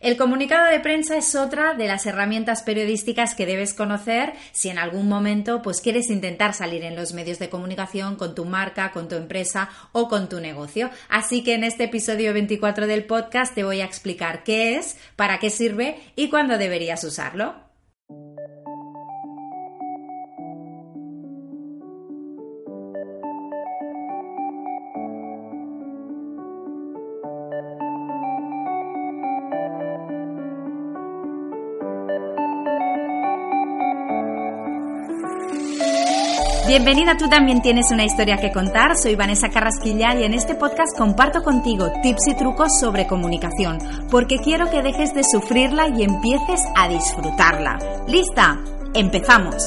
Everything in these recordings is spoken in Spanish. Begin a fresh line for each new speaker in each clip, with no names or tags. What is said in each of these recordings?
El comunicado de prensa es otra de las herramientas periodísticas que debes conocer si en algún momento pues quieres intentar salir en los medios de comunicación con tu marca, con tu empresa o con tu negocio. Así que en este episodio 24 del podcast te voy a explicar qué es, para qué sirve y cuándo deberías usarlo. Bienvenida, tú también tienes una historia que contar. Soy Vanessa Carrasquilla y en este podcast comparto contigo tips y trucos sobre comunicación, porque quiero que dejes de sufrirla y empieces a disfrutarla. ¿Lista? ¡Empezamos!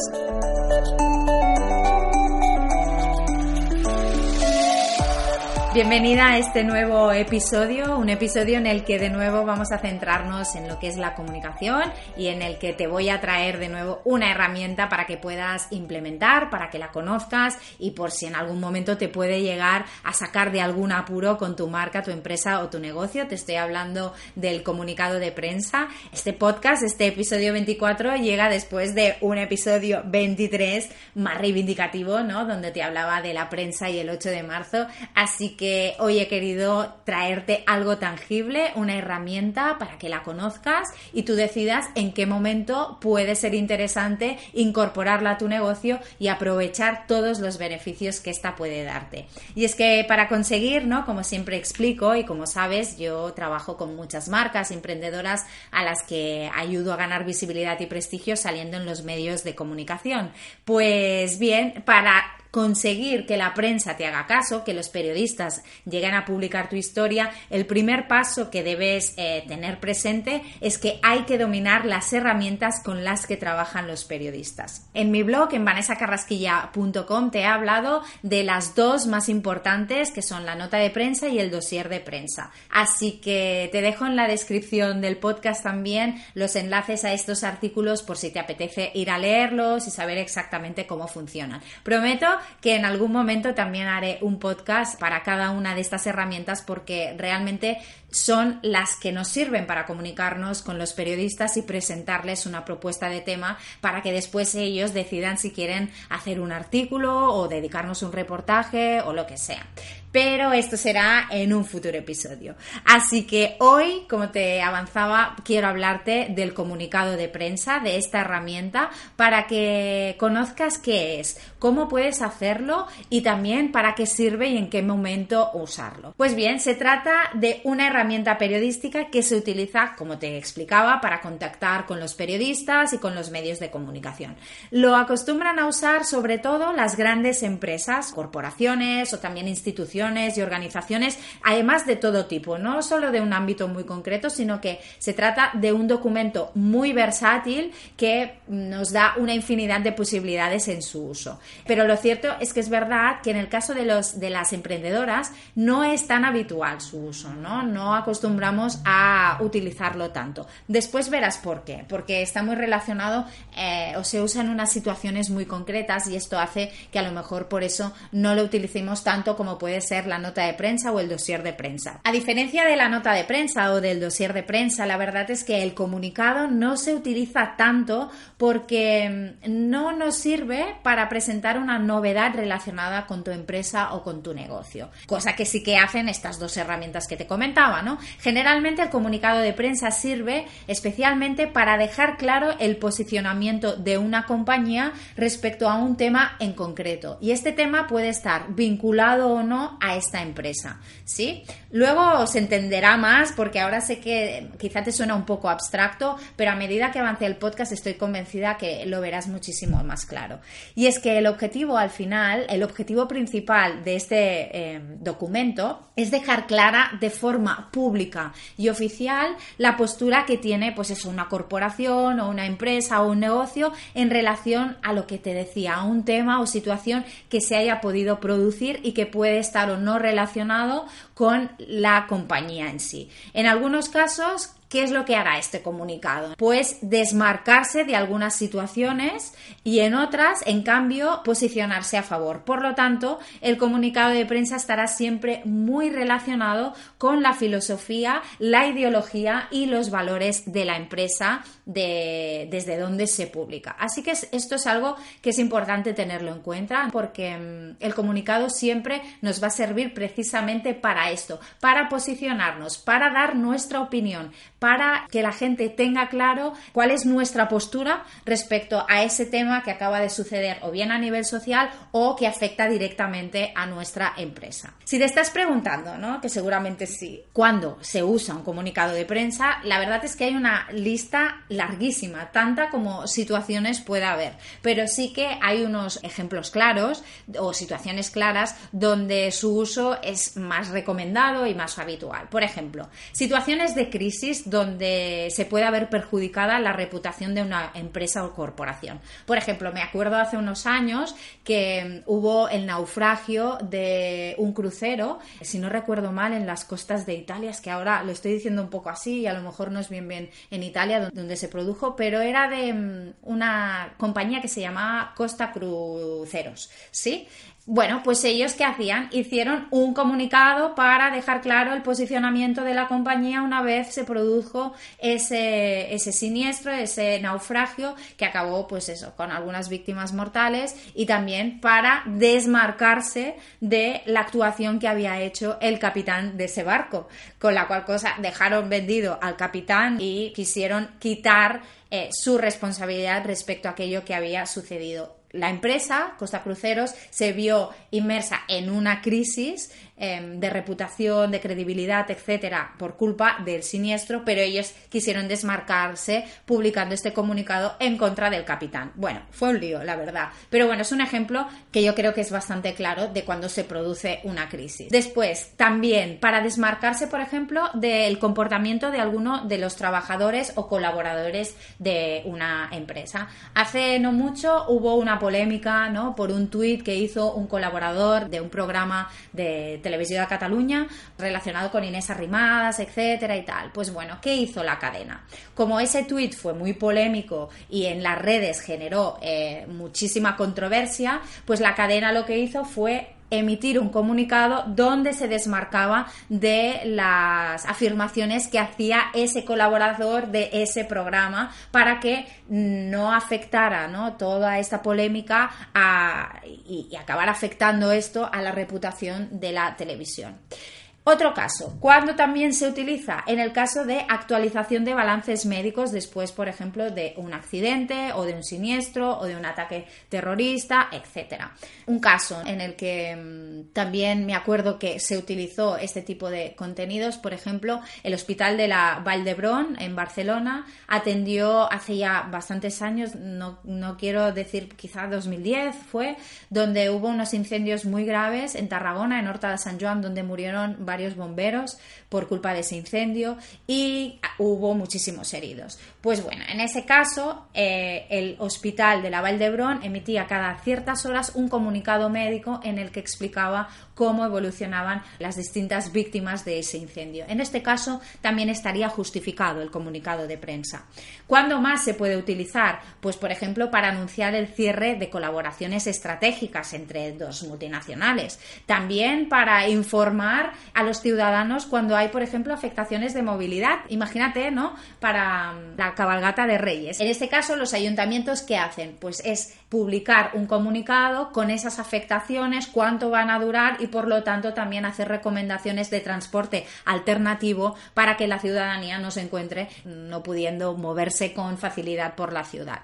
Bienvenida a este nuevo episodio, un episodio en el que de nuevo vamos a centrarnos en lo que es la comunicación y en el que te voy a traer de nuevo una herramienta para que puedas implementar, para que la conozcas y por si en algún momento te puede llegar a sacar de algún apuro con tu marca, tu empresa o tu negocio. Te estoy hablando del comunicado de prensa. Este podcast, este episodio 24 llega después de un episodio 23 más reivindicativo, ¿no? Donde te hablaba de la prensa y el 8 de marzo. Así que hoy he querido traerte algo tangible, una herramienta para que la conozcas y tú decidas en qué momento puede ser interesante incorporarla a tu negocio y aprovechar todos los beneficios que esta puede darte. Y es que para conseguir, ¿no? Como siempre explico y como sabes, yo trabajo con muchas marcas emprendedoras a las que ayudo a ganar visibilidad y prestigio saliendo en los medios de comunicación. Pues bien, para conseguir que la prensa te haga caso, que los periodistas lleguen a publicar tu historia, el primer paso que debes eh, tener presente es que hay que dominar las herramientas con las que trabajan los periodistas. En mi blog, en vanessacarrasquilla.com, te he hablado de las dos más importantes, que son la nota de prensa y el dossier de prensa. Así que te dejo en la descripción del podcast también los enlaces a estos artículos por si te apetece ir a leerlos y saber exactamente cómo funcionan. Prometo que en algún momento también haré un podcast para cada una de estas herramientas porque realmente son las que nos sirven para comunicarnos con los periodistas y presentarles una propuesta de tema para que después ellos decidan si quieren hacer un artículo o dedicarnos un reportaje o lo que sea pero esto será en un futuro episodio. Así que hoy, como te avanzaba, quiero hablarte del comunicado de prensa, de esta herramienta, para que conozcas qué es, cómo puedes hacerlo y también para qué sirve y en qué momento usarlo. Pues bien, se trata de una herramienta periodística que se utiliza, como te explicaba, para contactar con los periodistas y con los medios de comunicación. Lo acostumbran a usar sobre todo las grandes empresas, corporaciones o también instituciones y organizaciones, además de todo tipo, no solo de un ámbito muy concreto, sino que se trata de un documento muy versátil que nos da una infinidad de posibilidades en su uso. Pero lo cierto es que es verdad que en el caso de, los, de las emprendedoras no es tan habitual su uso, ¿no? No acostumbramos a utilizarlo tanto. Después verás por qué, porque está muy relacionado eh, o se usa en unas situaciones muy concretas y esto hace que a lo mejor por eso no lo utilicemos tanto como puede ser la nota de prensa o el dossier de prensa. A diferencia de la nota de prensa o del dossier de prensa, la verdad es que el comunicado no se utiliza tanto porque mm, no nos sirve para presentar una novedad relacionada con tu empresa o con tu negocio, cosa que sí que hacen estas dos herramientas que te comentaba, ¿no? Generalmente el comunicado de prensa sirve especialmente para dejar claro el posicionamiento de una compañía respecto a un tema en concreto y este tema puede estar vinculado o no a esta empresa, ¿sí? Luego se entenderá más porque ahora sé que quizá te suena un poco abstracto, pero a medida que avance el podcast estoy convencida que lo verás muchísimo más claro. Y es que el objetivo al final, el objetivo principal de este eh, documento es dejar clara de forma pública y oficial la postura que tiene pues eso, una corporación o una empresa o un negocio en relación a lo que te decía, a un tema o situación que se haya podido producir y que puede estar no relacionado con la compañía en sí. En algunos casos ¿qué es lo que hará este comunicado? Pues desmarcarse de algunas situaciones y en otras, en cambio, posicionarse a favor. Por lo tanto, el comunicado de prensa estará siempre muy relacionado con la filosofía, la ideología y los valores de la empresa de, desde donde se publica. Así que esto es algo que es importante tenerlo en cuenta porque mm, el comunicado siempre nos va a servir precisamente para esto, para posicionarnos, para dar nuestra opinión, para que la gente tenga claro cuál es nuestra postura respecto a ese tema que acaba de suceder o bien a nivel social o que afecta directamente a nuestra empresa. Si te estás preguntando, ¿no? que seguramente sí, cuándo se usa un comunicado de prensa, la verdad es que hay una lista larguísima, tanta como situaciones pueda haber, pero sí que hay unos ejemplos claros o situaciones claras donde su uso es más recomendado y más habitual. Por ejemplo, situaciones de crisis donde se puede haber perjudicada la reputación de una empresa o corporación. Por ejemplo, me acuerdo hace unos años que hubo el naufragio de un crucero, si no recuerdo mal, en las costas de Italia, es que ahora lo estoy diciendo un poco así y a lo mejor no es bien bien en Italia donde se produjo, pero era de mm, una compañía que se llamaba Costa Cruceros, ¿sí? Bueno, pues ellos qué hacían? Hicieron un comunicado para dejar claro el posicionamiento de la compañía una vez se produjo ese, ese siniestro, ese naufragio que acabó pues eso, con algunas víctimas mortales y también para desmarcarse de la actuación que había hecho el capitán de ese barco, con la cual cosa dejaron vendido al capitán y quisieron quitar eh, su responsabilidad respecto a aquello que había sucedido la empresa, Costa Cruceros, se vio inmersa en una crisis Em, de reputación, de credibilidad, etcétera, por culpa del siniestro, pero ellos quisieron desmarcarse publicando este comunicado en contra del capitán. Bueno, fue un lío, la verdad. Pero bueno, es un ejemplo que yo creo que es bastante claro de cuando se produce una crisis. Después, también para desmarcarse, por ejemplo, del comportamiento de alguno de los trabajadores o colaboradores de una empresa. Hace no mucho hubo una polémica, ¿no? Por un tuit que hizo un colaborador de un programa de Televisión de Cataluña relacionado con Inés Arrimadas, etcétera y tal. Pues bueno, ¿qué hizo la cadena? Como ese tuit fue muy polémico y en las redes generó eh, muchísima controversia, pues la cadena lo que hizo fue emitir un comunicado donde se desmarcaba de las afirmaciones que hacía ese colaborador de ese programa para que no afectara ¿no? toda esta polémica y, y acabar afectando esto a la reputación de la televisión. Otro caso, cuando también se utiliza en el caso de actualización de balances médicos después, por ejemplo, de un accidente o de un siniestro o de un ataque terrorista, etc. Un caso en el que mm, también me acuerdo que se utilizó este tipo de contenidos, por ejemplo, el Hospital de la Vall d'Hebron en Barcelona atendió hace ya bastantes años, no, no quiero decir quizá 2010 fue, donde hubo unos incendios muy graves en Tarragona, en Horta de San Joan, donde murieron varios bomberos por culpa de ese incendio y hubo muchísimos heridos. Pues bueno, en ese caso, eh, el hospital de la Val d'Hebron emitía cada ciertas horas un comunicado médico en el que explicaba cómo evolucionaban las distintas víctimas de ese incendio. En este caso, también estaría justificado el comunicado de prensa. ¿Cuándo más se puede utilizar? Pues, por ejemplo, para anunciar el cierre de colaboraciones estratégicas entre dos multinacionales. También para informar a los ciudadanos cuando hay, por ejemplo, afectaciones de movilidad. Imagínate, ¿no? Para mm, la cabalgata de Reyes. En este caso, los ayuntamientos, ¿qué hacen? Pues es publicar un comunicado con esas afectaciones, cuánto van a durar y, por lo tanto, también hacer recomendaciones de transporte alternativo para que la ciudadanía no se encuentre no pudiendo moverse con facilidad por la ciudad.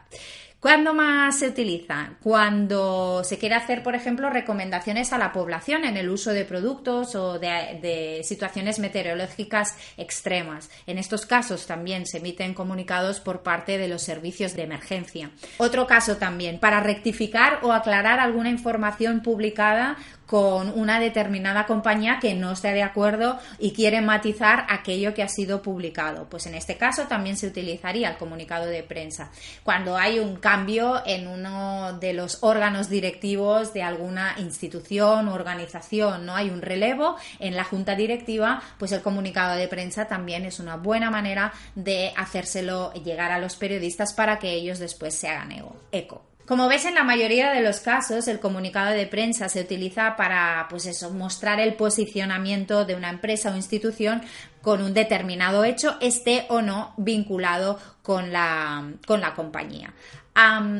¿Cuándo más se utiliza? Cuando se quiere hacer, por ejemplo, recomendaciones a la población en el uso de productos o de, situaciones meteorológicas extremas. En estos casos también se emiten comunicados por parte de los servicios de emergencia. Otro caso también, para rectificar o aclarar alguna información publicada con una determinada compañía que no esté de acuerdo y quiere matizar aquello que ha sido publicado. Pues en este caso también se utilizaría el comunicado de prensa. Cuando hay un cambio en uno de los órganos directivos de alguna institución o organización, no hay un relevo en la junta directiva, pues el comunicado de prensa también es una buena manera de hacérselo llegar a los periodistas para que ellos después se hagan eco. Como ves, en la mayoría de los casos, el comunicado de prensa se utiliza para, pues eso, mostrar el posicionamiento de una empresa o institución con un determinado hecho, esté o no vinculado con la, con la compañía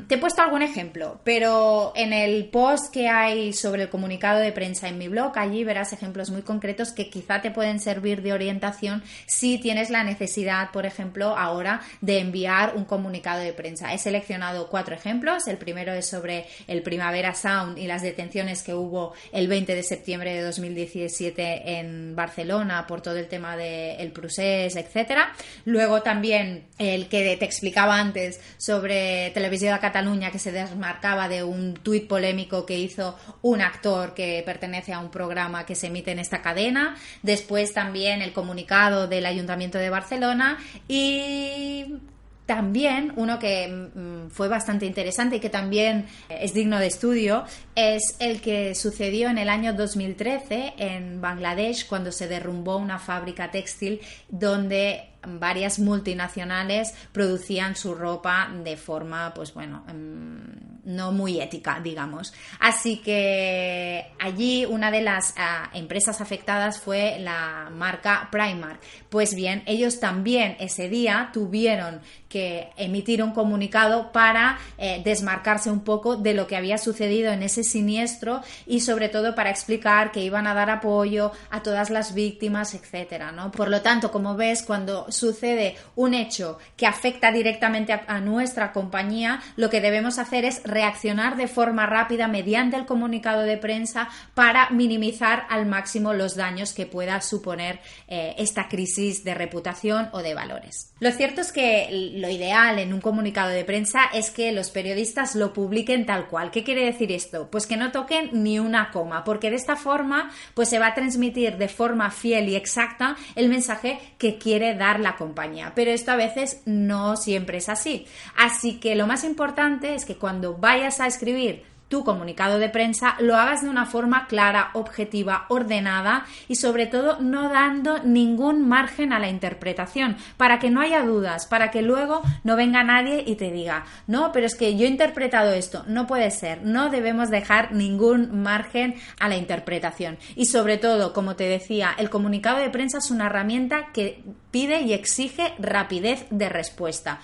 te he puesto algún ejemplo, pero en el post que hay sobre el comunicado de prensa en mi blog, allí verás ejemplos muy concretos que quizá te pueden servir de orientación si tienes la necesidad, por ejemplo, ahora de enviar un comunicado de prensa. He seleccionado cuatro ejemplos. El primero es sobre el Primavera Sound y las detenciones que hubo el 20 de septiembre de 2017 en Barcelona por todo el tema del el procés, etcétera. Luego también el que te explicaba antes sobre Televisión de Cataluña que se desmarcaba de un tuit polémico que hizo un actor que pertenece a un programa que se emite en esta cadena. Después también el comunicado del Ayuntamiento de Barcelona y también uno que mm, fue bastante interesante y que también es digno de estudio es el que sucedió en el año 2013 en Bangladesh cuando se derrumbó una fábrica textil donde varias multinacionales producían su ropa de forma, pues bueno, mm, no muy ética, digamos. Así que allí una de las ah, empresas afectadas fue la marca Primark. Pues bien, ellos también ese día tuvieron que emitir un comunicado para eh, desmarcarse un poco de lo que había sucedido en ese siniestro y sobre todo para explicar que iban a dar apoyo a todas las víctimas, etcétera, ¿no? Por lo tanto, como ves, cuando sucede un hecho que afecta directamente a, a nuestra compañía, lo que debemos hacer es reaccionar de forma rápida mediante el comunicado de prensa para minimizar al máximo los daños que pueda suponer eh, esta crisis de reputación o de valores. Lo cierto es que lo ideal en un comunicado de prensa es que los periodistas lo publiquen tal cual. ¿Qué quiere decir esto? Pues que no toquen ni una coma, porque de esta forma pues se va a transmitir de forma fiel y exacta el mensaje que quiere dar la compañía. Pero esto a veces no siempre es así. Así que lo más importante es que cuando vayas a escribir tu comunicado de prensa lo hagas de una forma clara, objetiva, ordenada y sobre todo no dando ningún margen a la interpretación, para que no haya dudas, para que luego no venga nadie y te diga, no, pero es que yo he interpretado esto, no puede ser, no debemos dejar ningún margen a la interpretación. Y sobre todo, como te decía, el comunicado de prensa es una herramienta que pide y exige rapidez de respuesta.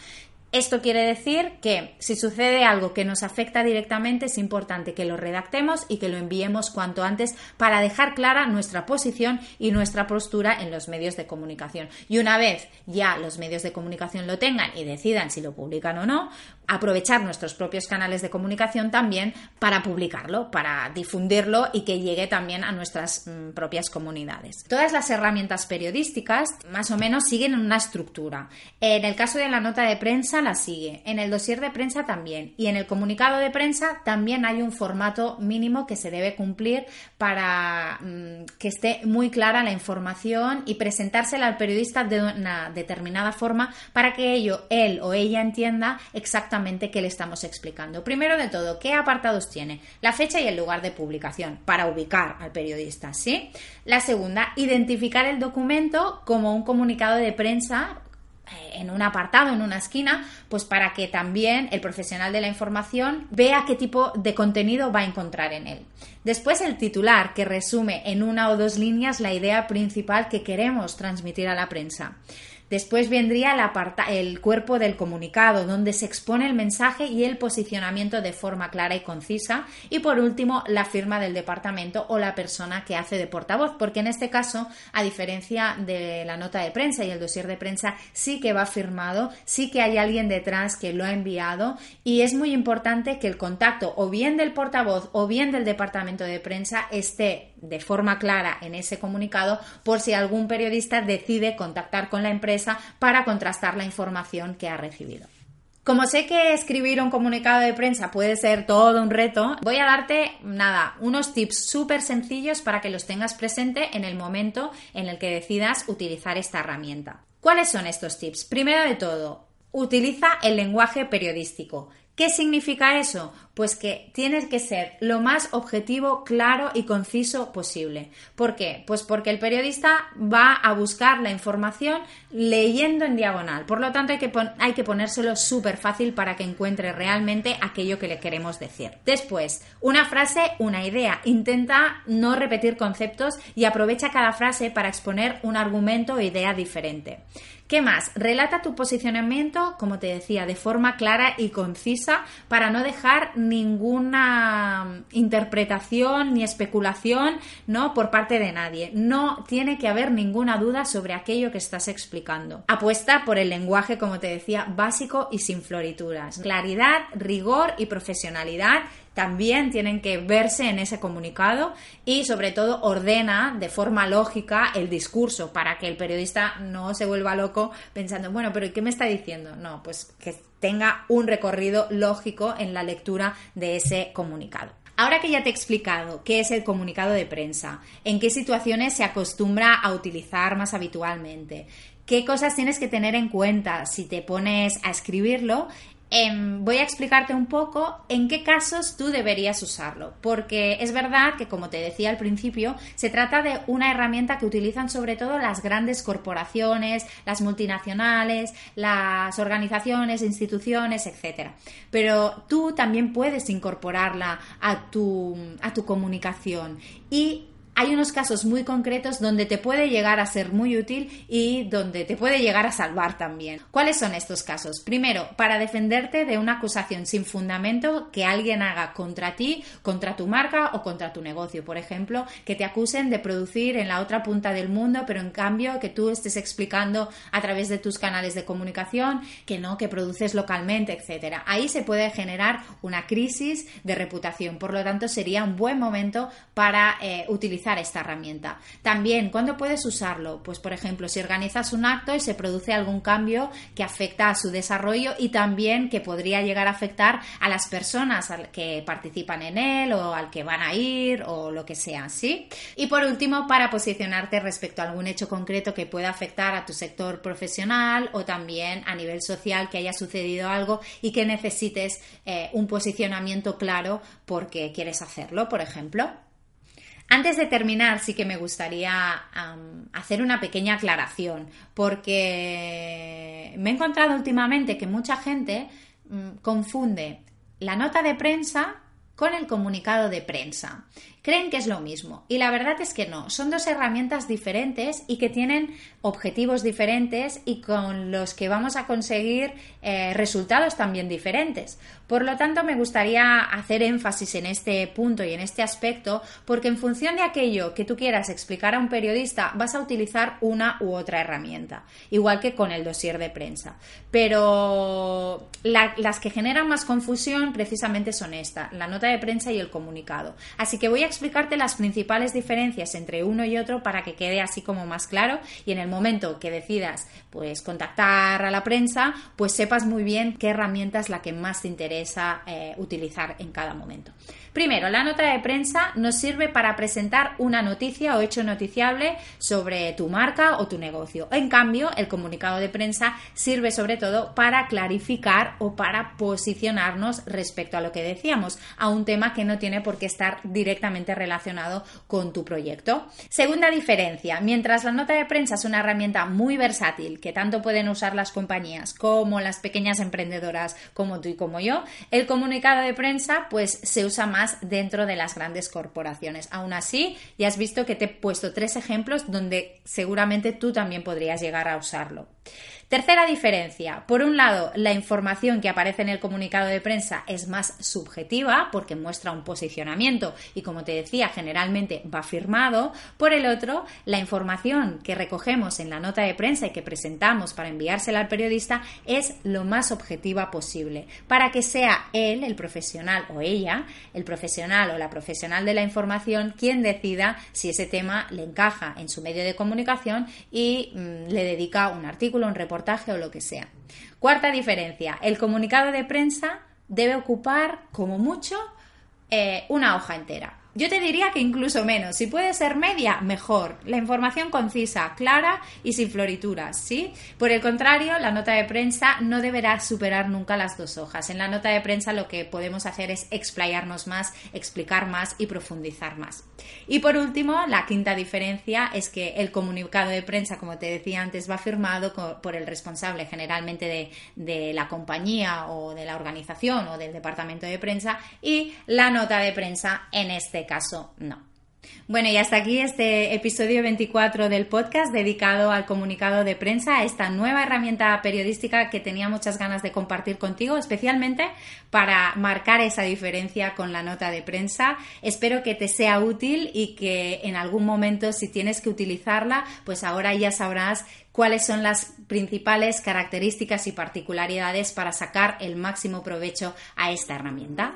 Esto quiere decir que si sucede algo que nos afecta directamente es importante que lo redactemos y que lo enviemos cuanto antes para dejar clara nuestra posición y nuestra postura en los medios de comunicación. Y una vez ya los medios de comunicación lo tengan y decidan si lo publican o no, aprovechar nuestros propios canales de comunicación también para publicarlo, para difundirlo y que llegue también a nuestras mm, propias comunidades. Todas las herramientas periodísticas más o menos siguen una estructura. En el caso de la nota de prensa, la sigue, en el dossier de prensa también y en el comunicado de prensa también hay un formato mínimo que se debe cumplir para mm, que esté muy clara la información y presentársela al periodista de una determinada forma para que ello, él o ella entienda exactamente qué le estamos explicando. Primero de todo, ¿qué apartados tiene? La fecha y el lugar de publicación para ubicar al periodista, ¿sí? La segunda, identificar el documento como un comunicado de prensa eh, en un apartado, en una esquina, pues para que también el profesional de la información vea qué tipo de contenido va a encontrar en él. Después el titular, que resume en una o dos líneas la idea principal que queremos transmitir a la prensa. Después vendría el, cuerpo del comunicado, donde se expone el mensaje y el posicionamiento de forma clara y concisa. Y por último, la firma del departamento o la persona que hace de portavoz, porque en este caso, a diferencia de la nota de prensa y el dossier de prensa, sí que va firmado, sí que hay alguien detrás que lo ha enviado y es muy importante que el contacto o bien del portavoz o bien del departamento de prensa esté de forma clara en ese comunicado por si algún periodista decide contactar con la empresa para contrastar la información que ha recibido. Como sé que escribir un comunicado de prensa puede ser todo un reto, voy a darte, nada, unos tips súper sencillos para que los tengas presente en el momento en el que decidas utilizar esta herramienta. ¿Cuáles son estos tips? Primero de todo, utiliza el lenguaje periodístico. ¿Qué significa eso? Pues que tienes que ser lo más objetivo, claro y conciso posible. ¿Por qué? Pues porque el periodista va a buscar la información leyendo en diagonal. Por lo tanto, hay que, hay que ponérselo súper fácil para que encuentre realmente aquello que le queremos decir. Después, una frase, una idea. Intenta no repetir conceptos y aprovecha cada frase para exponer un argumento o idea diferente. ¿Qué más? Relata tu posicionamiento, como te decía, de forma clara y concisa para no dejar ninguna interpretación ni especulación, ¿no? por parte de nadie. No tiene que haber ninguna duda sobre aquello que estás explicando. Apuesta por el lenguaje, como te decía, básico y sin florituras. Claridad, rigor y profesionalidad también tienen que verse en ese comunicado y sobre todo ordena de forma lógica el discurso para que el periodista no se vuelva loco pensando, bueno, pero ¿qué me está diciendo? No, pues que tenga un recorrido lógico en la lectura de ese comunicado. Ahora que ya te he explicado qué es el comunicado de prensa, en qué situaciones se acostumbra a utilizar más habitualmente, qué cosas tienes que tener en cuenta si te pones a escribirlo Em, voy a explicarte un poco en qué casos tú deberías usarlo, porque es verdad que, como te decía al principio, se trata de una herramienta que utilizan sobre todo las grandes corporaciones, las multinacionales, las organizaciones, instituciones, etc. Pero tú también puedes incorporarla a tu, a tu comunicación y hay unos casos muy concretos donde te puede llegar a ser muy útil y donde te puede llegar a salvar también. ¿Cuáles son estos casos? Primero, para defenderte de una acusación sin fundamento que alguien haga contra ti, contra tu marca o contra tu negocio. Por ejemplo, que te acusen de producir en la otra punta del mundo, pero en cambio que tú estés explicando a través de tus canales de comunicación que no, que produces localmente, etcétera. Ahí se puede generar una crisis de reputación. Por lo tanto, sería un buen momento para eh, utilizar esta herramienta. También, ¿cuándo puedes usarlo? Pues, por ejemplo, si organizas un acto y se produce algún cambio que afecta a su desarrollo y también que podría llegar a afectar a las personas que participan en él o al que van a ir o lo que sea, ¿sí? Y por último, para posicionarte respecto a algún hecho concreto que pueda afectar a tu sector profesional o también a nivel social que haya sucedido algo y que necesites eh, un posicionamiento claro porque quieres hacerlo, por ejemplo. Antes de terminar, sí que me gustaría hacer una pequeña aclaración, porque me he encontrado últimamente que mucha gente mm, confunde la nota de prensa con el comunicado de prensa. Creen que es lo mismo y la verdad es que no, son dos herramientas diferentes y que tienen objetivos diferentes y con los que vamos a conseguir eh, resultados también diferentes. Por lo tanto, me gustaría hacer énfasis en este punto y en este aspecto porque en función de aquello que tú quieras explicar a un periodista vas a utilizar una u otra herramienta, igual que con el dossier de prensa. Pero las que generan más confusión precisamente son esta, la nota de prensa y el comunicado. Así que voy a explicarte las principales diferencias entre uno y otro para que quede así como más claro y en el momento que decidas pues contactar a la prensa, pues sepas muy bien qué herramienta es la que más te interesa eh, utilizar en cada momento. Primero, la nota de prensa nos sirve para presentar una noticia o hecho noticiable sobre tu marca o tu negocio. En cambio, el comunicado de prensa sirve sobre todo para clarificar o para posicionarnos respecto a lo que decíamos, a un tema que no tiene por qué estar directamente relacionado con tu proyecto. Segunda diferencia, mientras la nota de prensa es una herramienta muy versátil que tanto pueden usar las compañías como las pequeñas emprendedoras como tú y como yo, el comunicado de prensa pues se usa más dentro de las grandes corporaciones. Aún así, ya has visto que te he puesto tres ejemplos donde seguramente tú también podrías llegar a usarlo. Tercera diferencia. Por un lado, la información que aparece en el comunicado de prensa es más subjetiva porque muestra un posicionamiento y como te decía, generalmente va firmado. Por el otro, la información que recogemos en la nota de prensa y que presentamos para enviársela al periodista es lo más objetiva posible para que sea él, el profesional o ella, el profesional o la profesional de la información quien decida si ese tema le encaja en su medio de comunicación y mm, le dedica un artículo, un reportaje reportaje o lo que sea. Cuarta diferencia, el comunicado de prensa debe ocupar como mucho eh, una hoja entera. Yo te diría que incluso menos. Si puede ser media, mejor. La información concisa, clara y sin florituras, ¿sí? Por el contrario, la nota de prensa no deberá superar nunca las dos hojas. En la nota de prensa lo que podemos hacer es explayarnos más, explicar más y profundizar más. Y por último, la quinta diferencia es que el comunicado de prensa, como te decía antes, va firmado por el responsable generalmente de, de la compañía o de la organización o del departamento de prensa y la nota de prensa en este caso no. Bueno, y hasta aquí este episodio 24 del podcast dedicado al comunicado de prensa, esta nueva herramienta periodística que tenía muchas ganas de compartir contigo, especialmente para marcar esa diferencia con la nota de prensa. Espero que te sea útil y que en algún momento, si tienes que utilizarla, pues ahora ya sabrás cuáles son las principales características y particularidades para sacar el máximo provecho a esta herramienta.